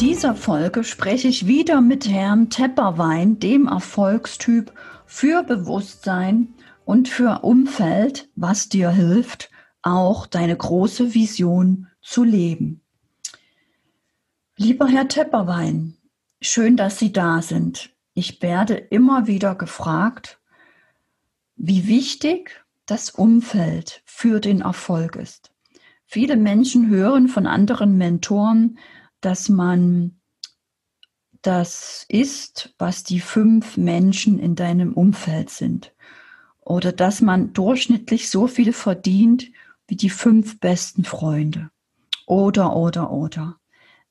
Dieser Folge spreche ich wieder mit Herrn Tepperwein, dem Erfolgstyp für Bewusstsein und für Umfeld, was dir hilft, auch deine große Vision zu leben. Lieber Herr Tepperwein, schön, dass Sie da sind. Ich werde immer wieder gefragt, wie wichtig das Umfeld für den Erfolg ist. Viele Menschen hören von anderen Mentoren, dass man das ist, was die fünf Menschen in deinem Umfeld sind. Oder dass man durchschnittlich so viel verdient wie die fünf besten Freunde. Oder, oder, oder.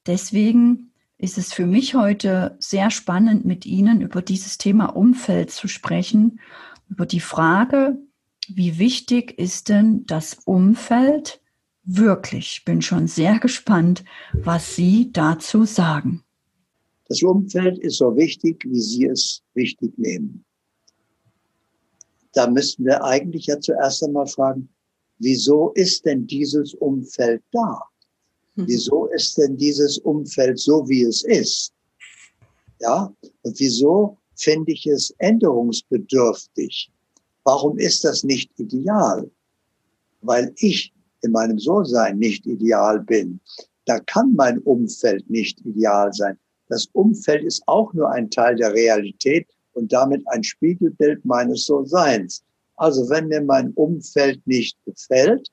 Deswegen ist es für mich heute sehr spannend, mit Ihnen über dieses Thema Umfeld zu sprechen, über die Frage, wie wichtig ist denn das Umfeld wirklich. Bin schon sehr gespannt, was Sie dazu sagen. Das Umfeld ist so wichtig, wie Sie es wichtig nehmen. Da müssten wir eigentlich ja zuerst einmal fragen, wieso ist denn dieses Umfeld da? Mhm. Wieso ist denn dieses Umfeld so, wie es ist? Ja, und wieso finde ich es änderungsbedürftig? Warum ist das nicht ideal? Weil ich in meinem So-Sein nicht ideal bin, da kann mein Umfeld nicht ideal sein. Das Umfeld ist auch nur ein Teil der Realität und damit ein Spiegelbild meines So-Seins. Also wenn mir mein Umfeld nicht gefällt,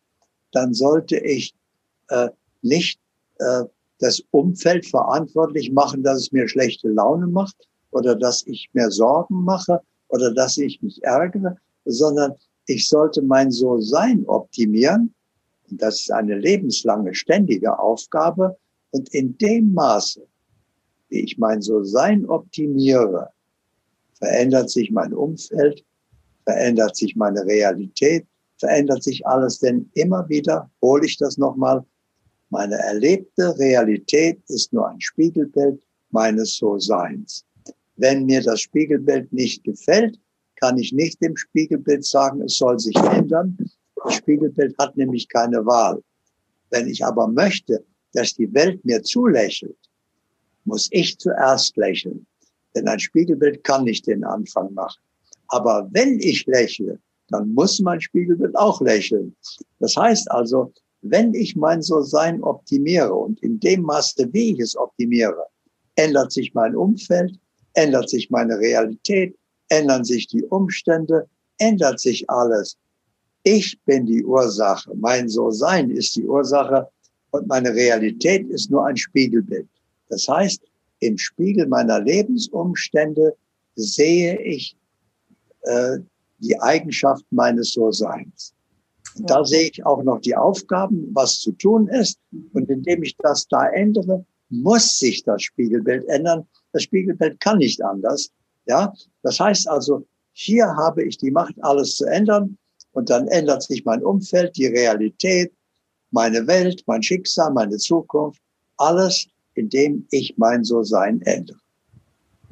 dann sollte ich äh, nicht äh, das Umfeld verantwortlich machen, dass es mir schlechte Laune macht oder dass ich mir Sorgen mache oder dass ich mich ärgere, sondern ich sollte mein So-Sein optimieren und das ist eine lebenslange, ständige Aufgabe. Und in dem Maße, wie ich mein So-Sein optimiere, verändert sich mein Umfeld, verändert sich meine Realität, verändert sich alles. Denn immer wieder hole ich das nochmal. Meine erlebte Realität ist nur ein Spiegelbild meines So-Seins. Wenn mir das Spiegelbild nicht gefällt, kann ich nicht dem Spiegelbild sagen, es soll sich ändern, das Spiegelbild hat nämlich keine Wahl. Wenn ich aber möchte, dass die Welt mir zulächelt, muss ich zuerst lächeln. Denn ein Spiegelbild kann nicht den Anfang machen. Aber wenn ich lächle, dann muss mein Spiegelbild auch lächeln. Das heißt also, wenn ich mein So-Sein optimiere und in dem Maße, wie ich es optimiere, ändert sich mein Umfeld, ändert sich meine Realität, ändern sich die Umstände, ändert sich alles. Ich bin die Ursache. Mein So-Sein ist die Ursache und meine Realität ist nur ein Spiegelbild. Das heißt, im Spiegel meiner Lebensumstände sehe ich äh, die Eigenschaft meines So-Seins. Und da sehe ich auch noch die Aufgaben, was zu tun ist. Und indem ich das da ändere, muss sich das Spiegelbild ändern. Das Spiegelbild kann nicht anders. Ja, das heißt also, hier habe ich die Macht, alles zu ändern. Und dann ändert sich mein Umfeld, die Realität, meine Welt, mein Schicksal, meine Zukunft, alles, indem ich mein So-Sein ändere.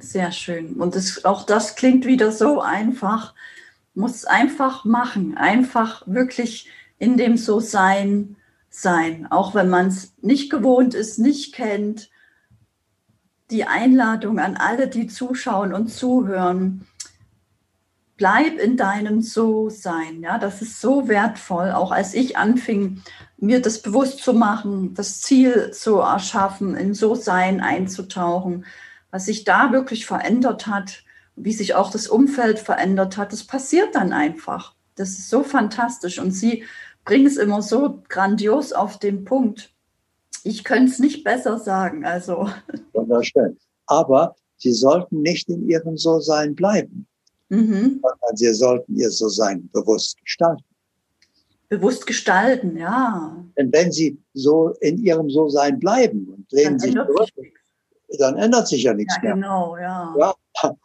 Sehr schön. Und das, auch das klingt wieder so einfach. Muss einfach machen, einfach wirklich in dem So-Sein sein, auch wenn man es nicht gewohnt ist, nicht kennt. Die Einladung an alle, die zuschauen und zuhören, bleib in deinem So-Sein. Ja, das ist so wertvoll. Auch als ich anfing, mir das bewusst zu machen, das Ziel zu erschaffen, in So-Sein einzutauchen, was sich da wirklich verändert hat, wie sich auch das Umfeld verändert hat, das passiert dann einfach. Das ist so fantastisch und sie bringen es immer so grandios auf den Punkt. Ich könnte es nicht besser sagen. Also. Wunderschön. Aber sie sollten nicht in ihrem So-Sein bleiben. Mhm. Sondern sie sollten ihr So-Sein bewusst gestalten. bewusst gestalten, ja. Denn wenn sie so in ihrem So-Sein bleiben und lehnen sich zurück, dann ändert sich ja nichts ja, mehr. Genau, ja. ja.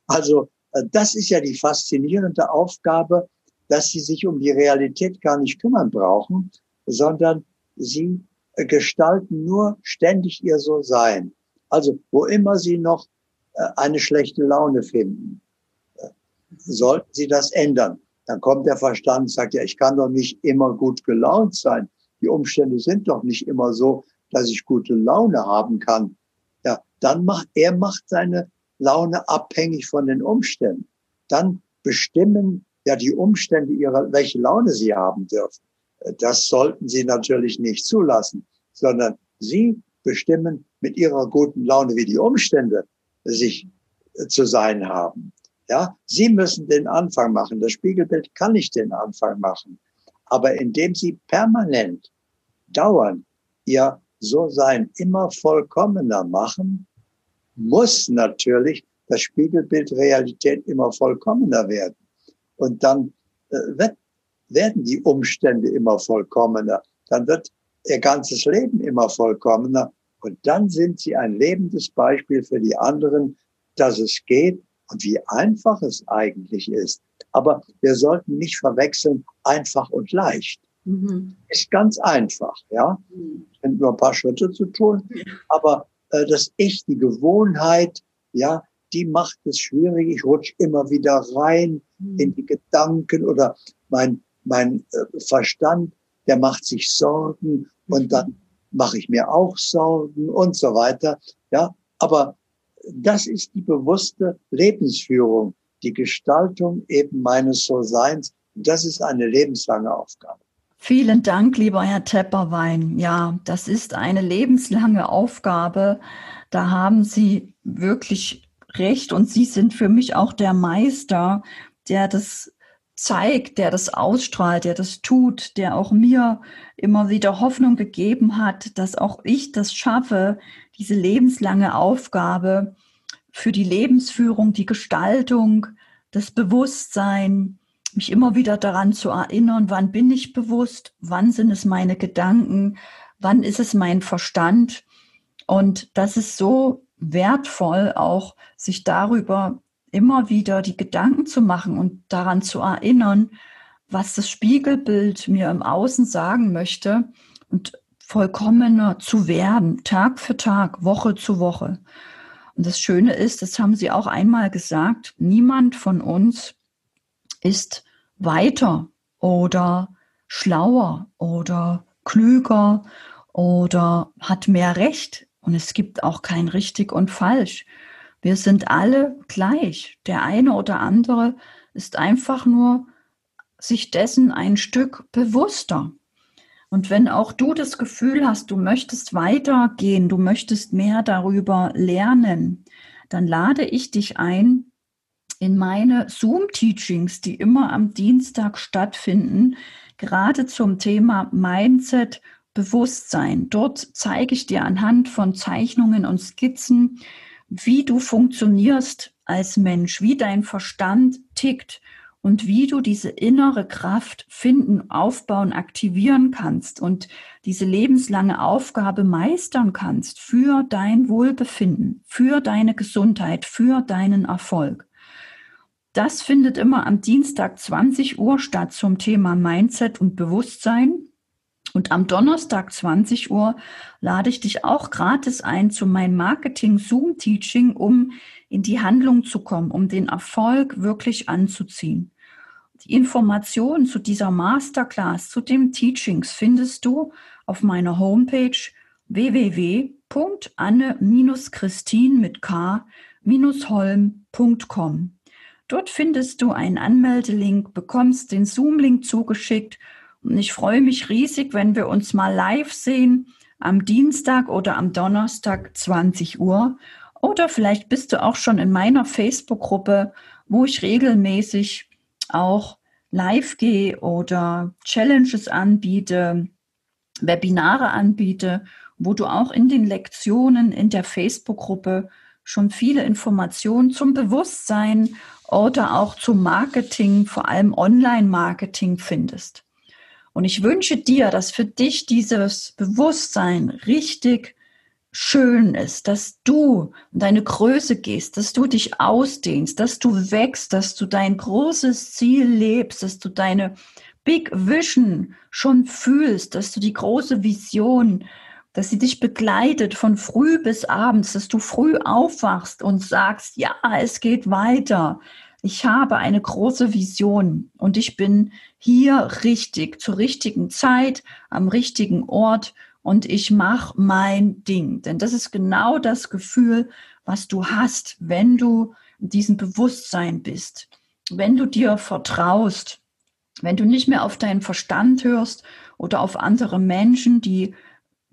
Also äh, das ist ja die faszinierende Aufgabe, dass sie sich um die Realität gar nicht kümmern brauchen, sondern sie äh, gestalten nur ständig ihr So-Sein. Also wo immer sie noch äh, eine schlechte Laune finden, sollten sie das ändern. Dann kommt der Verstand und sagt, ja, ich kann doch nicht immer gut gelaunt sein. Die Umstände sind doch nicht immer so, dass ich gute Laune haben kann. Ja, dann macht, er macht seine Laune abhängig von den Umständen. Dann bestimmen ja die Umstände ihrer, welche Laune sie haben dürfen. Das sollten sie natürlich nicht zulassen, sondern sie bestimmen mit ihrer guten Laune, wie die Umstände sich zu sein haben. Ja, sie müssen den Anfang machen. Das Spiegelbild kann nicht den Anfang machen. Aber indem sie permanent, dauernd ihr So-Sein immer vollkommener machen, muss natürlich das Spiegelbild Realität immer vollkommener werden. Und dann äh, wird, werden die Umstände immer vollkommener. Dann wird ihr ganzes Leben immer vollkommener. Und dann sind sie ein lebendes Beispiel für die anderen, dass es geht und wie einfach es eigentlich ist. Aber wir sollten nicht verwechseln einfach und leicht. Mhm. Ist ganz einfach, ja. Mhm. Sind nur ein paar Schritte zu tun. Aber äh, das Ich, die Gewohnheit, ja, die macht es schwierig. Ich rutsche immer wieder rein mhm. in die Gedanken oder mein, mein äh, Verstand, der macht sich Sorgen und mhm. dann mache ich mir auch Sorgen und so weiter. Ja, aber das ist die bewusste Lebensführung, die Gestaltung eben meines So-Seins. Das ist eine lebenslange Aufgabe. Vielen Dank, lieber Herr Tepperwein. Ja, das ist eine lebenslange Aufgabe. Da haben Sie wirklich recht und Sie sind für mich auch der Meister, der das zeigt, der das ausstrahlt, der das tut, der auch mir immer wieder Hoffnung gegeben hat, dass auch ich das schaffe, diese lebenslange Aufgabe für die Lebensführung, die Gestaltung, das Bewusstsein, mich immer wieder daran zu erinnern, wann bin ich bewusst, wann sind es meine Gedanken, wann ist es mein Verstand. Und das ist so wertvoll, auch sich darüber immer wieder die Gedanken zu machen und daran zu erinnern, was das Spiegelbild mir im Außen sagen möchte und vollkommener zu werden, Tag für Tag, Woche zu Woche. Und das Schöne ist, das haben Sie auch einmal gesagt, niemand von uns ist weiter oder schlauer oder klüger oder hat mehr Recht. Und es gibt auch kein richtig und falsch. Wir sind alle gleich. Der eine oder andere ist einfach nur sich dessen ein Stück bewusster. Und wenn auch du das Gefühl hast, du möchtest weitergehen, du möchtest mehr darüber lernen, dann lade ich dich ein, in meine Zoom-Teachings, die immer am Dienstag stattfinden, gerade zum Thema Mindset, Bewusstsein. Dort zeige ich dir anhand von Zeichnungen und Skizzen, wie du funktionierst als Mensch, wie dein Verstand tickt und wie du diese innere Kraft finden, aufbauen, aktivieren kannst und diese lebenslange Aufgabe meistern kannst für dein Wohlbefinden, für deine Gesundheit, für deinen Erfolg. Das findet immer am Dienstag 20 Uhr statt zum Thema Mindset und Bewusstsein. Und am Donnerstag 20 Uhr lade ich dich auch gratis ein zu meinem Marketing Zoom Teaching, um in die Handlung zu kommen, um den Erfolg wirklich anzuziehen. Die Informationen zu dieser Masterclass, zu den Teachings findest du auf meiner Homepage www.anne-christin mit k-holm.com. Dort findest du einen Anmeldelink, bekommst den Zoom-Link zugeschickt und ich freue mich riesig, wenn wir uns mal live sehen am Dienstag oder am Donnerstag 20 Uhr. Oder vielleicht bist du auch schon in meiner Facebook-Gruppe, wo ich regelmäßig auch live gehe oder Challenges anbiete, Webinare anbiete, wo du auch in den Lektionen in der Facebook-Gruppe schon viele Informationen zum Bewusstsein oder auch zum Marketing, vor allem Online-Marketing findest. Und ich wünsche dir, dass für dich dieses Bewusstsein richtig schön ist, dass du in deine Größe gehst, dass du dich ausdehnst, dass du wächst, dass du dein großes Ziel lebst, dass du deine Big Vision schon fühlst, dass du die große Vision, dass sie dich begleitet von früh bis abends, dass du früh aufwachst und sagst, ja, es geht weiter. Ich habe eine große Vision und ich bin hier richtig, zur richtigen Zeit, am richtigen Ort und ich mache mein Ding. Denn das ist genau das Gefühl, was du hast, wenn du in diesem Bewusstsein bist, wenn du dir vertraust, wenn du nicht mehr auf deinen Verstand hörst oder auf andere Menschen, die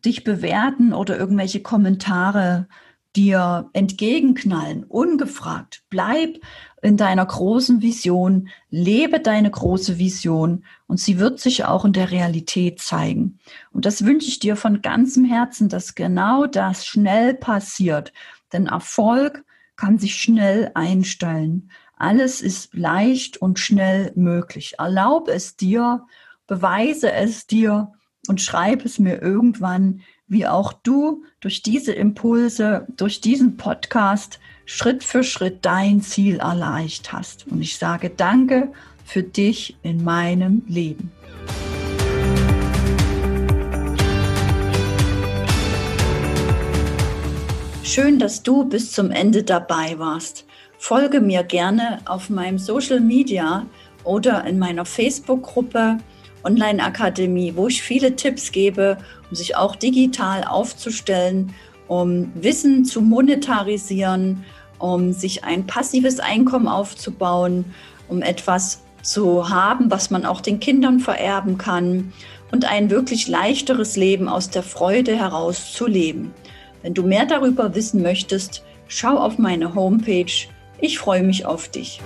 dich bewerten oder irgendwelche Kommentare dir entgegenknallen, ungefragt. Bleib in deiner großen Vision, lebe deine große Vision und sie wird sich auch in der Realität zeigen. Und das wünsche ich dir von ganzem Herzen, dass genau das schnell passiert. Denn Erfolg kann sich schnell einstellen. Alles ist leicht und schnell möglich. Erlaube es dir, beweise es dir und schreib es mir irgendwann, wie auch du durch diese Impulse, durch diesen Podcast Schritt für Schritt dein Ziel erreicht hast. Und ich sage danke für dich in meinem Leben. Schön, dass du bis zum Ende dabei warst. Folge mir gerne auf meinem Social Media oder in meiner Facebook-Gruppe Online Akademie, wo ich viele Tipps gebe, um sich auch digital aufzustellen um Wissen zu monetarisieren, um sich ein passives Einkommen aufzubauen, um etwas zu haben, was man auch den Kindern vererben kann und ein wirklich leichteres Leben aus der Freude heraus zu leben. Wenn du mehr darüber wissen möchtest, schau auf meine Homepage. Ich freue mich auf dich.